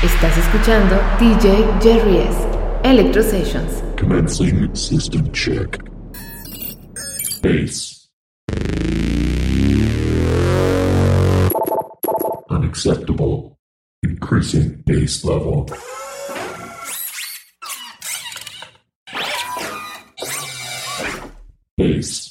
Estás escuchando DJ Jerry Ezz. Electro Sessions. Commencing system check. Bass. Unacceptable. Increasing bass level. Bass.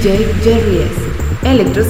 DJ Jerry S. Electro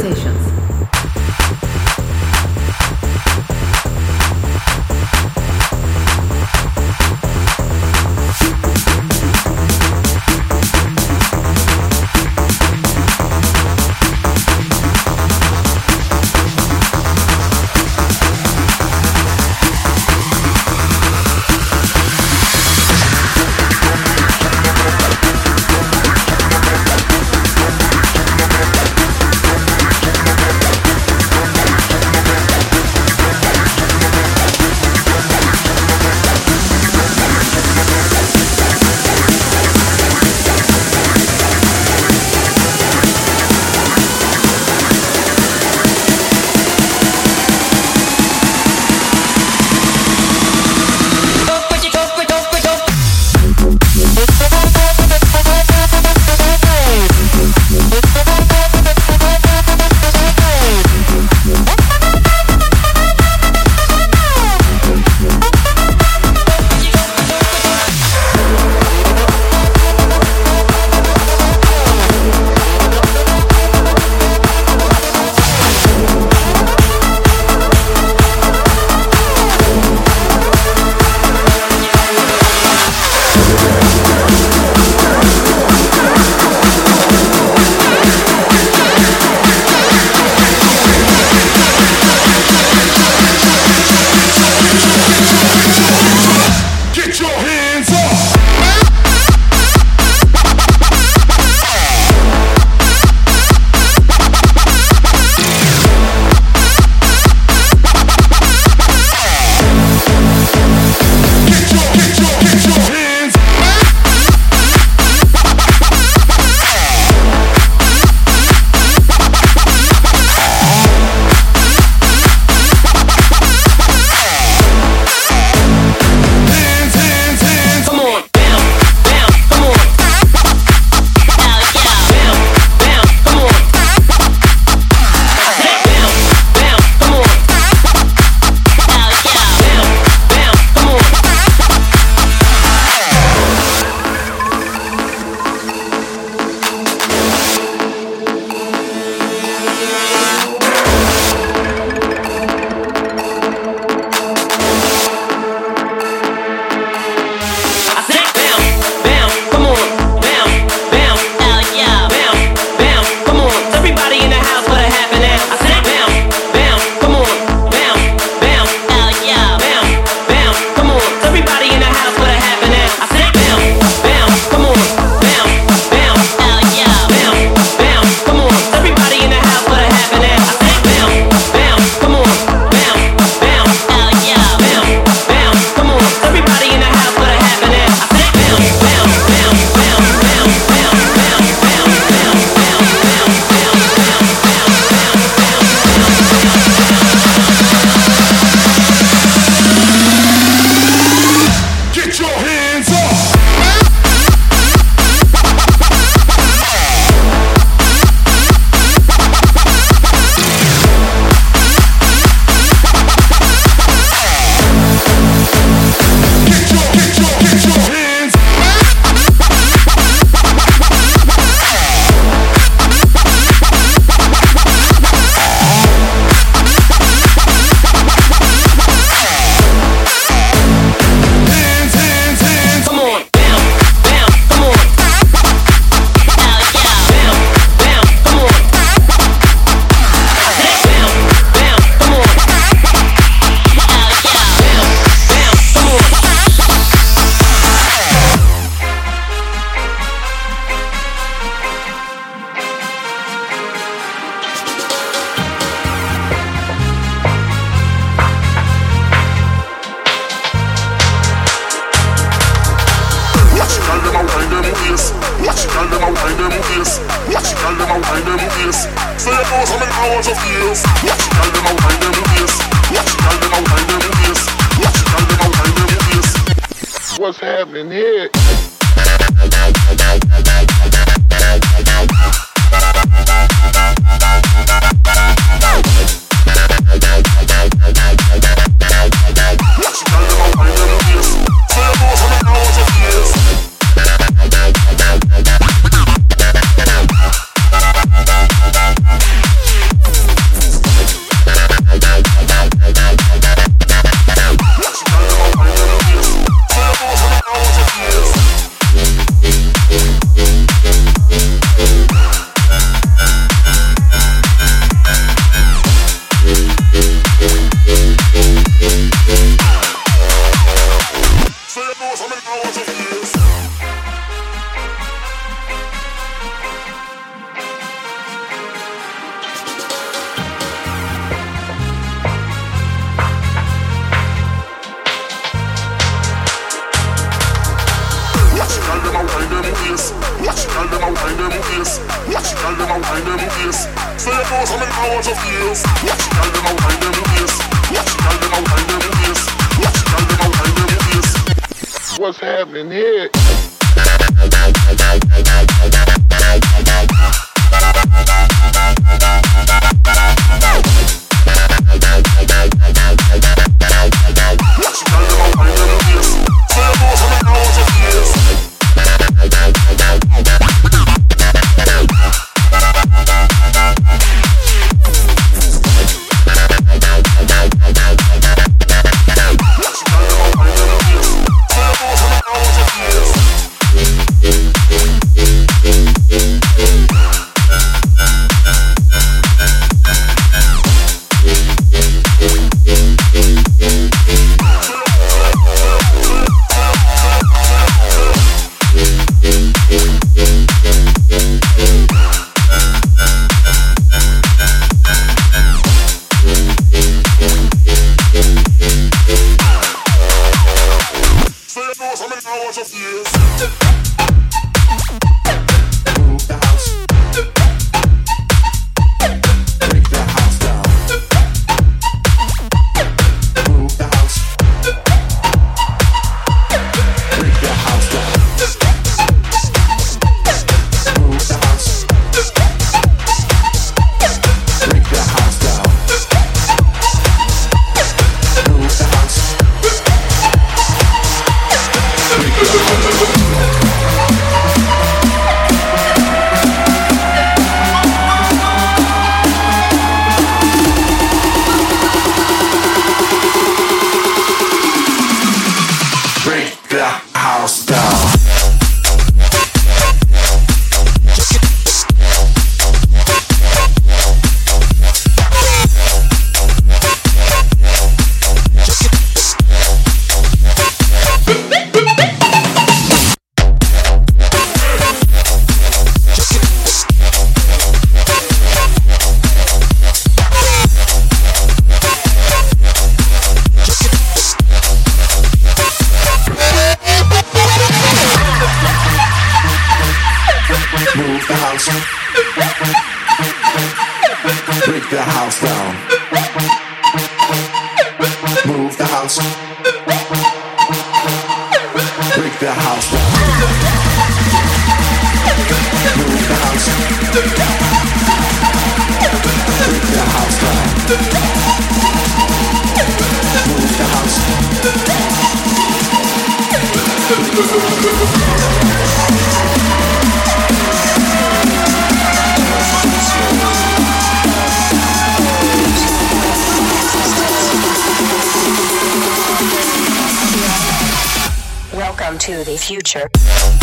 future.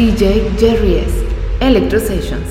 DJ Jerry S. Electro Sessions.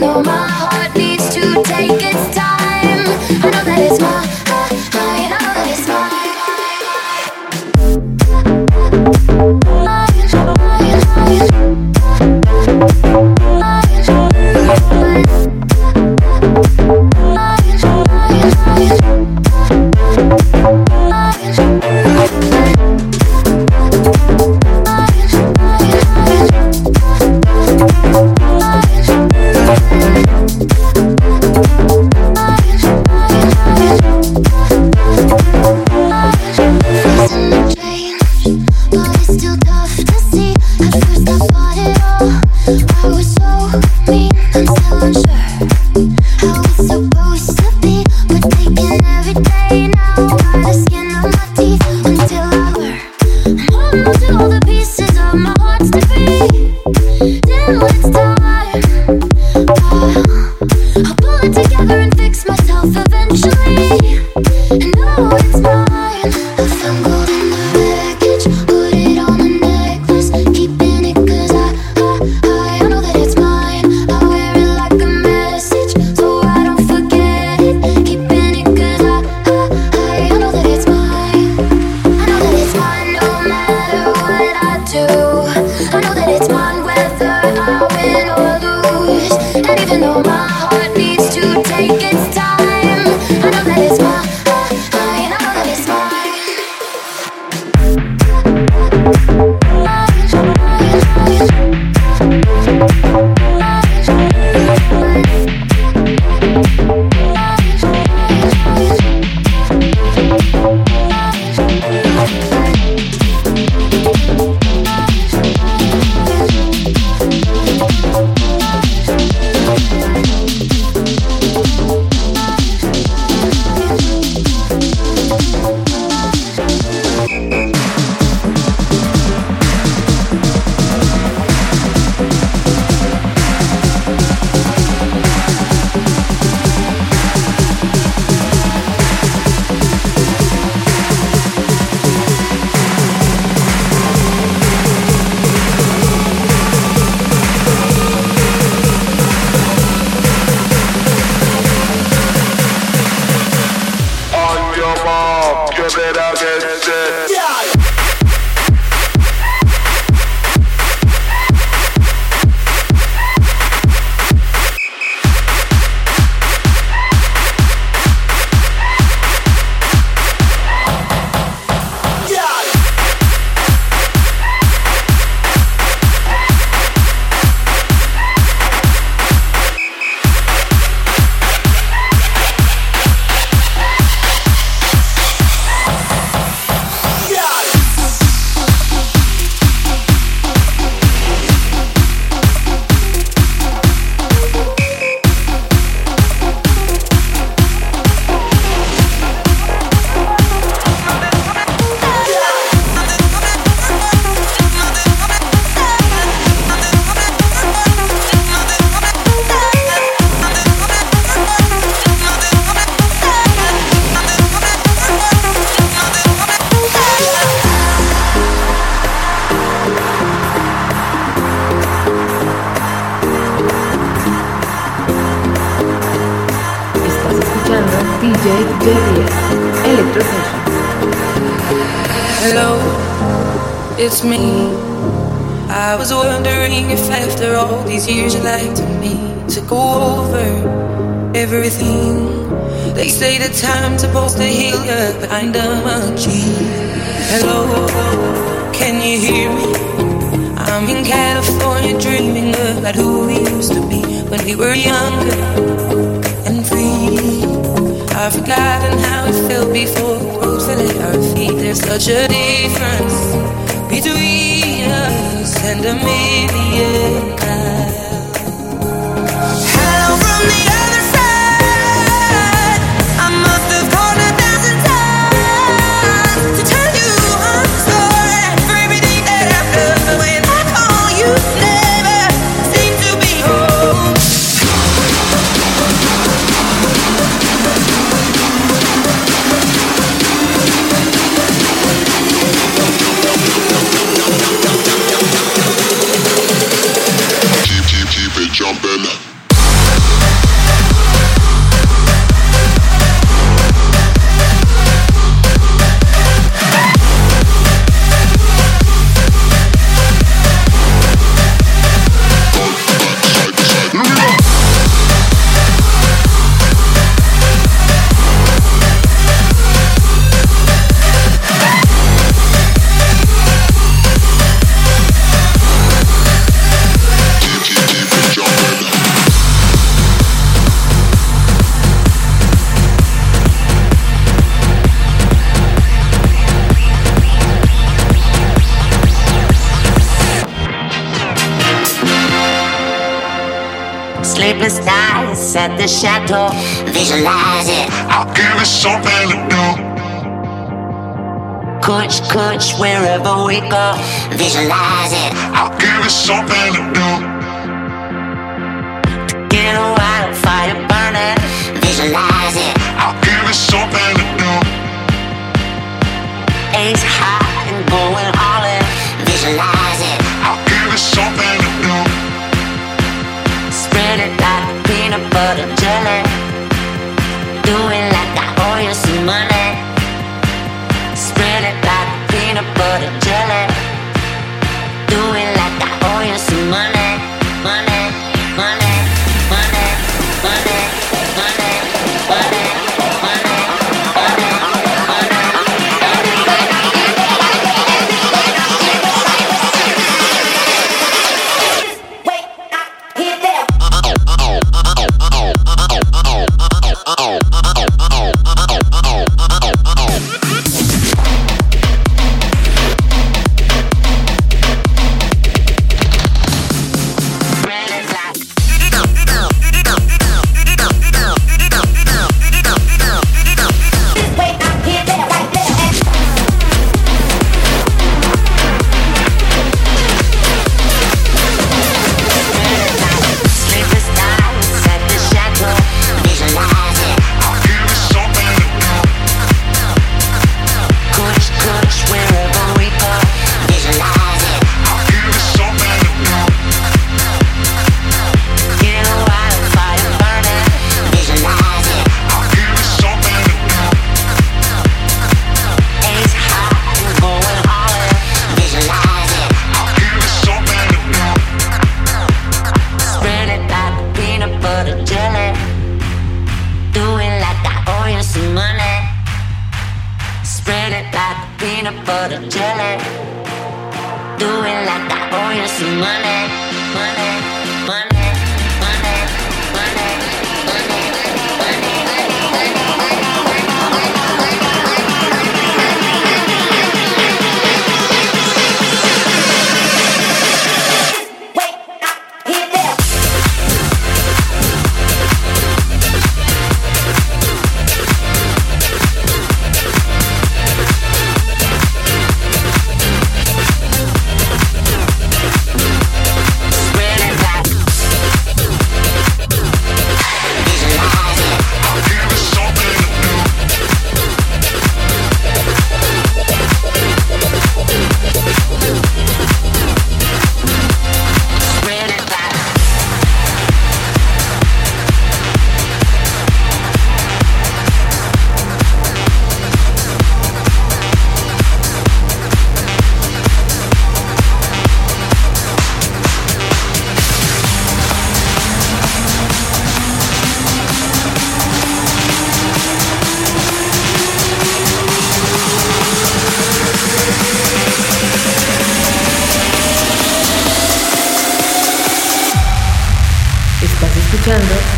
no my. Hello, it's me. I was wondering if after all these years you liked me to go over everything. They say the time's supposed to heal you, but I'm done monkey. Hello, can you hear me? I'm in California dreaming about who we used to be when we were younger and free. I've forgotten how it felt before the ropes that lay our feet. There's such a difference between us and a million guys. was nice at the chateau. Visualize it. I'll give you something to do. Coach, coach, wherever we go. Visualize it. I'll give you something to do. To get a wildfire burning. Visualize it. I'll give you something to do. Ace high and going. but I'm jelly. Doing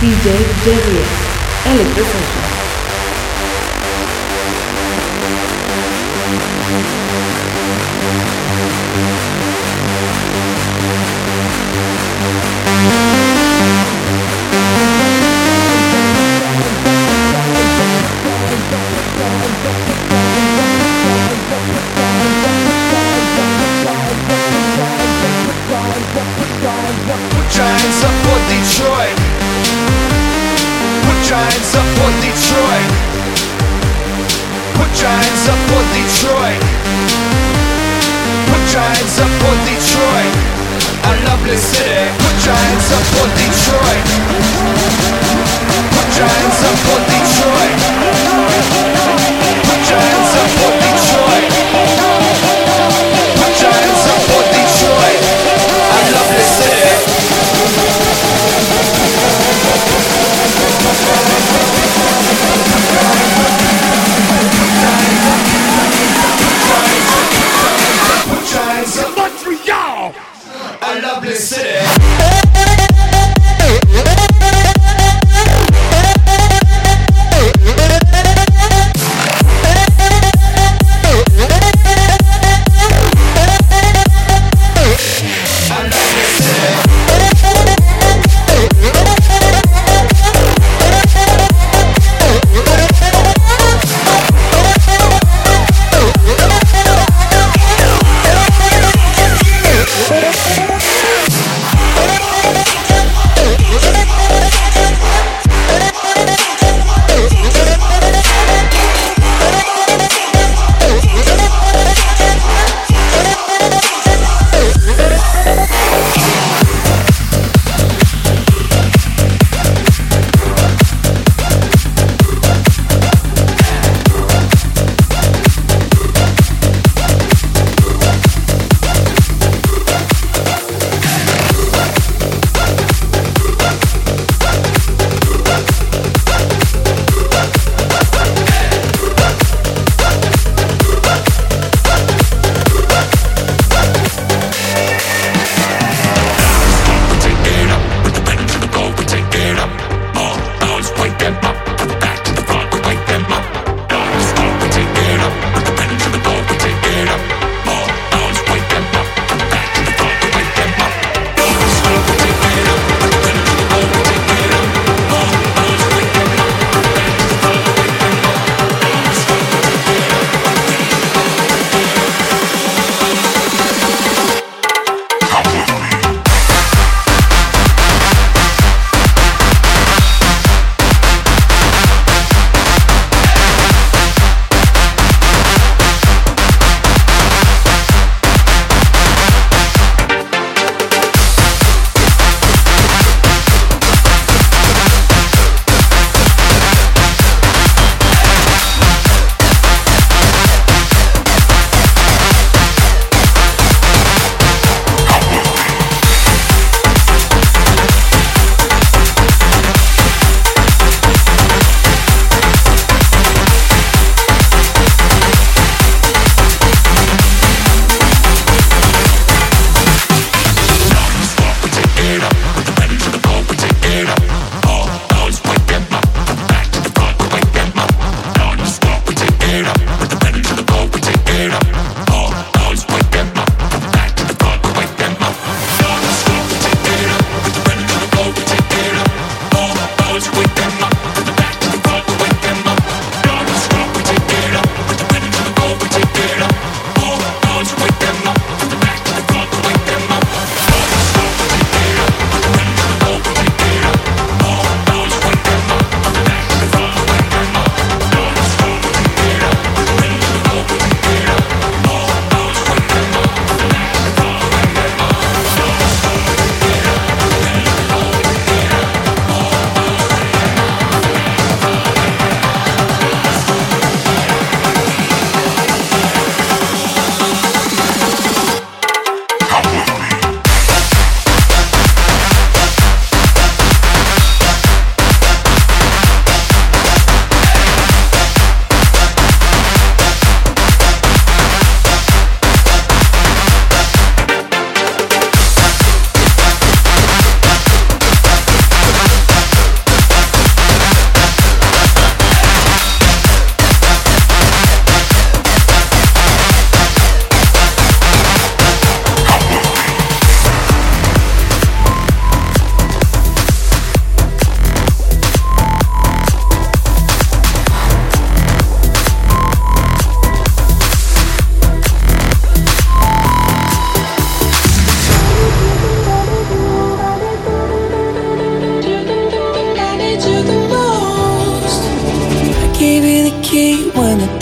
DJ Darius. Electro Sessions.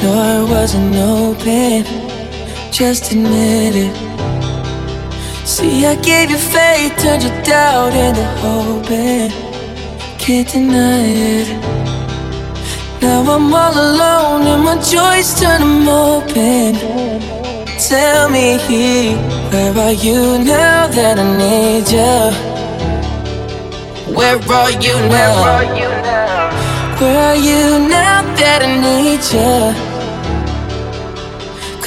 Door wasn't open. Just admit it. See, I gave you faith, turned your doubt into hope. And can't deny it. Now I'm all alone and my joys turn them open. Tell me, where are you now that I need you? Where are you now? Where are you now that I need you?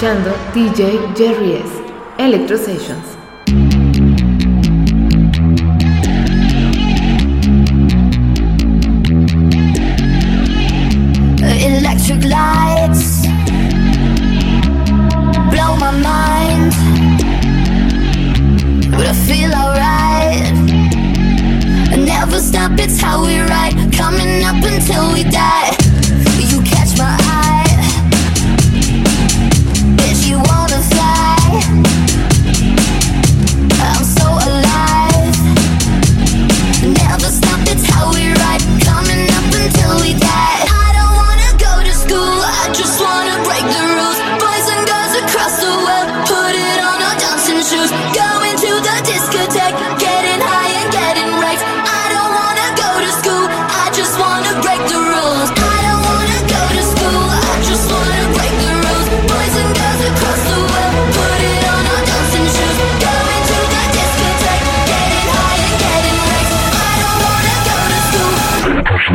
Escuchando DJ Jerry. Electro Sessions. Electric lights blow my mind, but I feel alright. Never stop, it's how we ride, coming up until we die.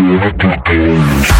Quatro Tons.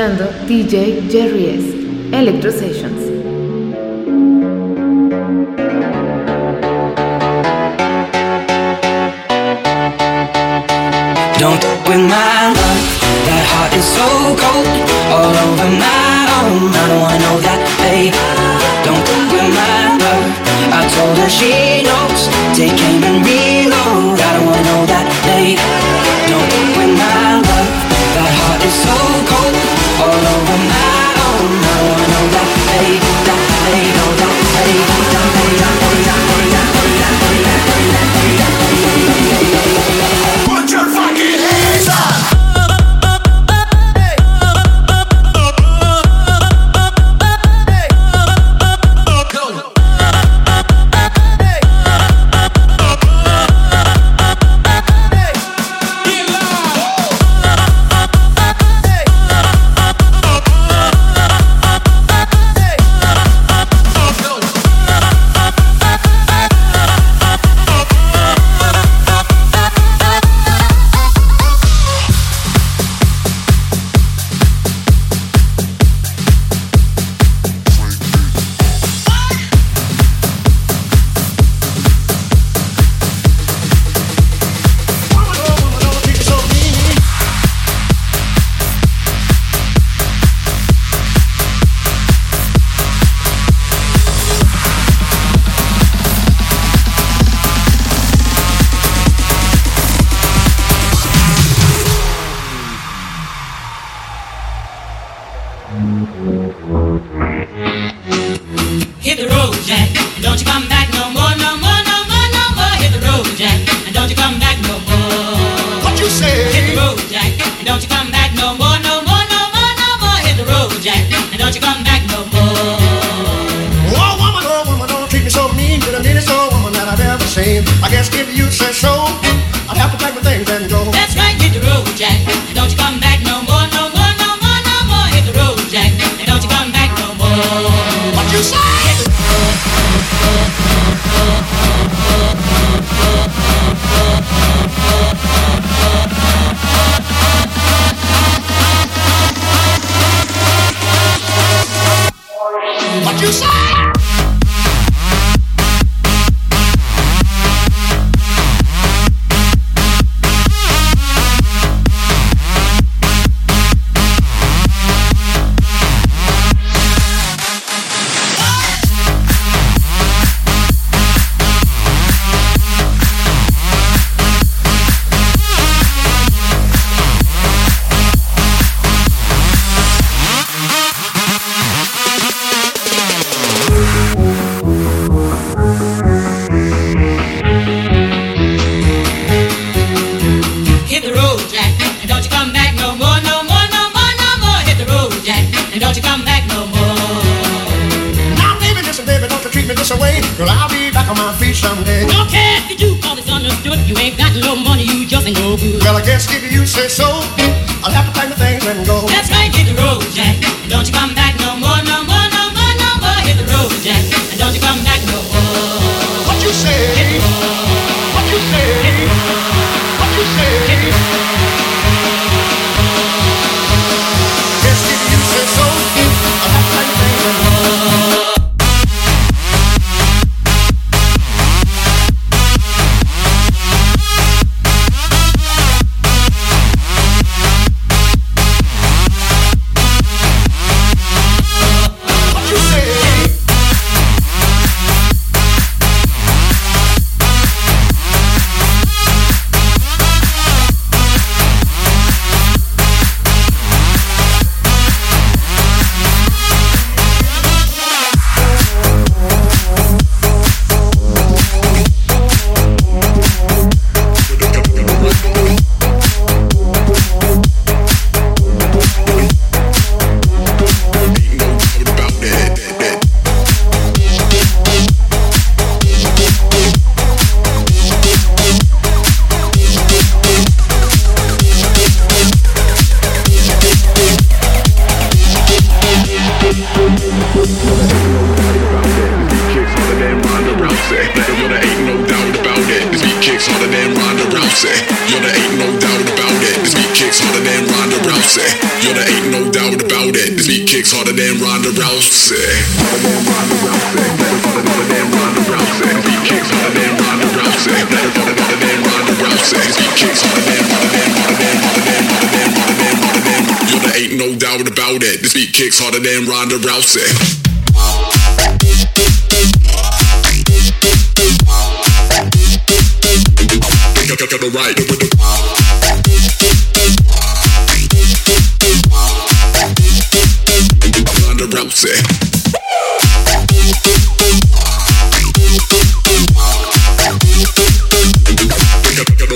Escuchando DJ Jerry S. Electro Sessions. Don't with my love. That heart is so cold, all over my own. I don't wanna know that, babe. Don't with my love. I told her she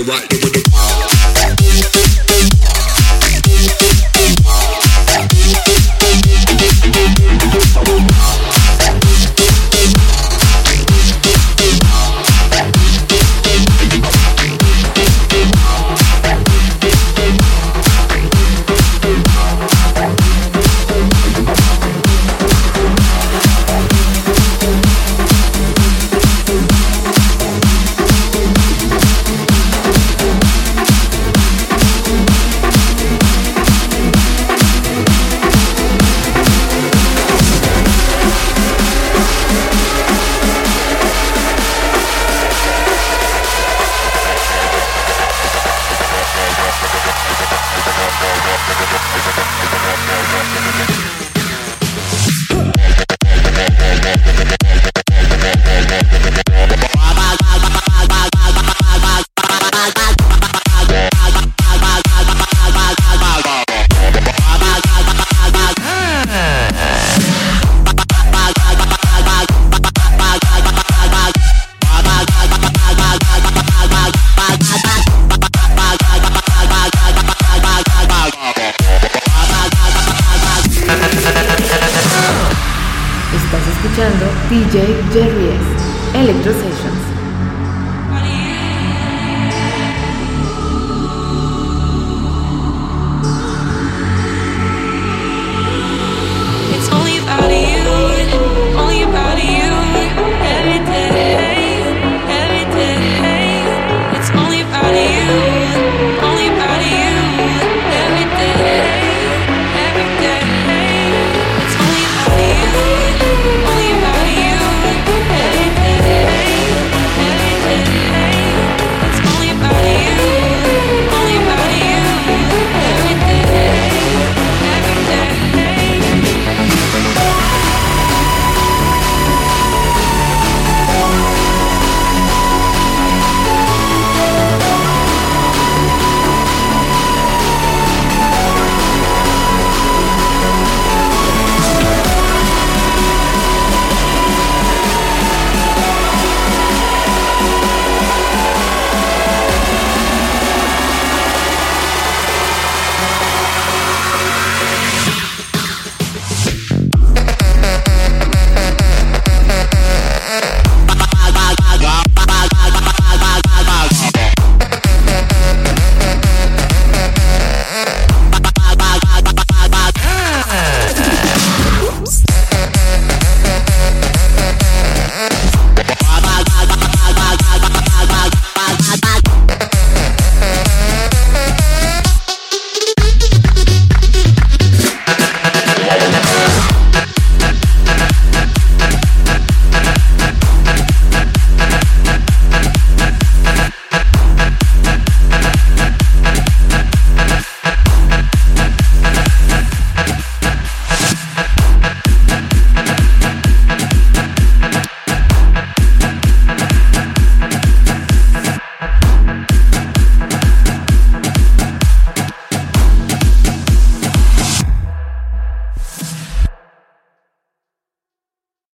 right.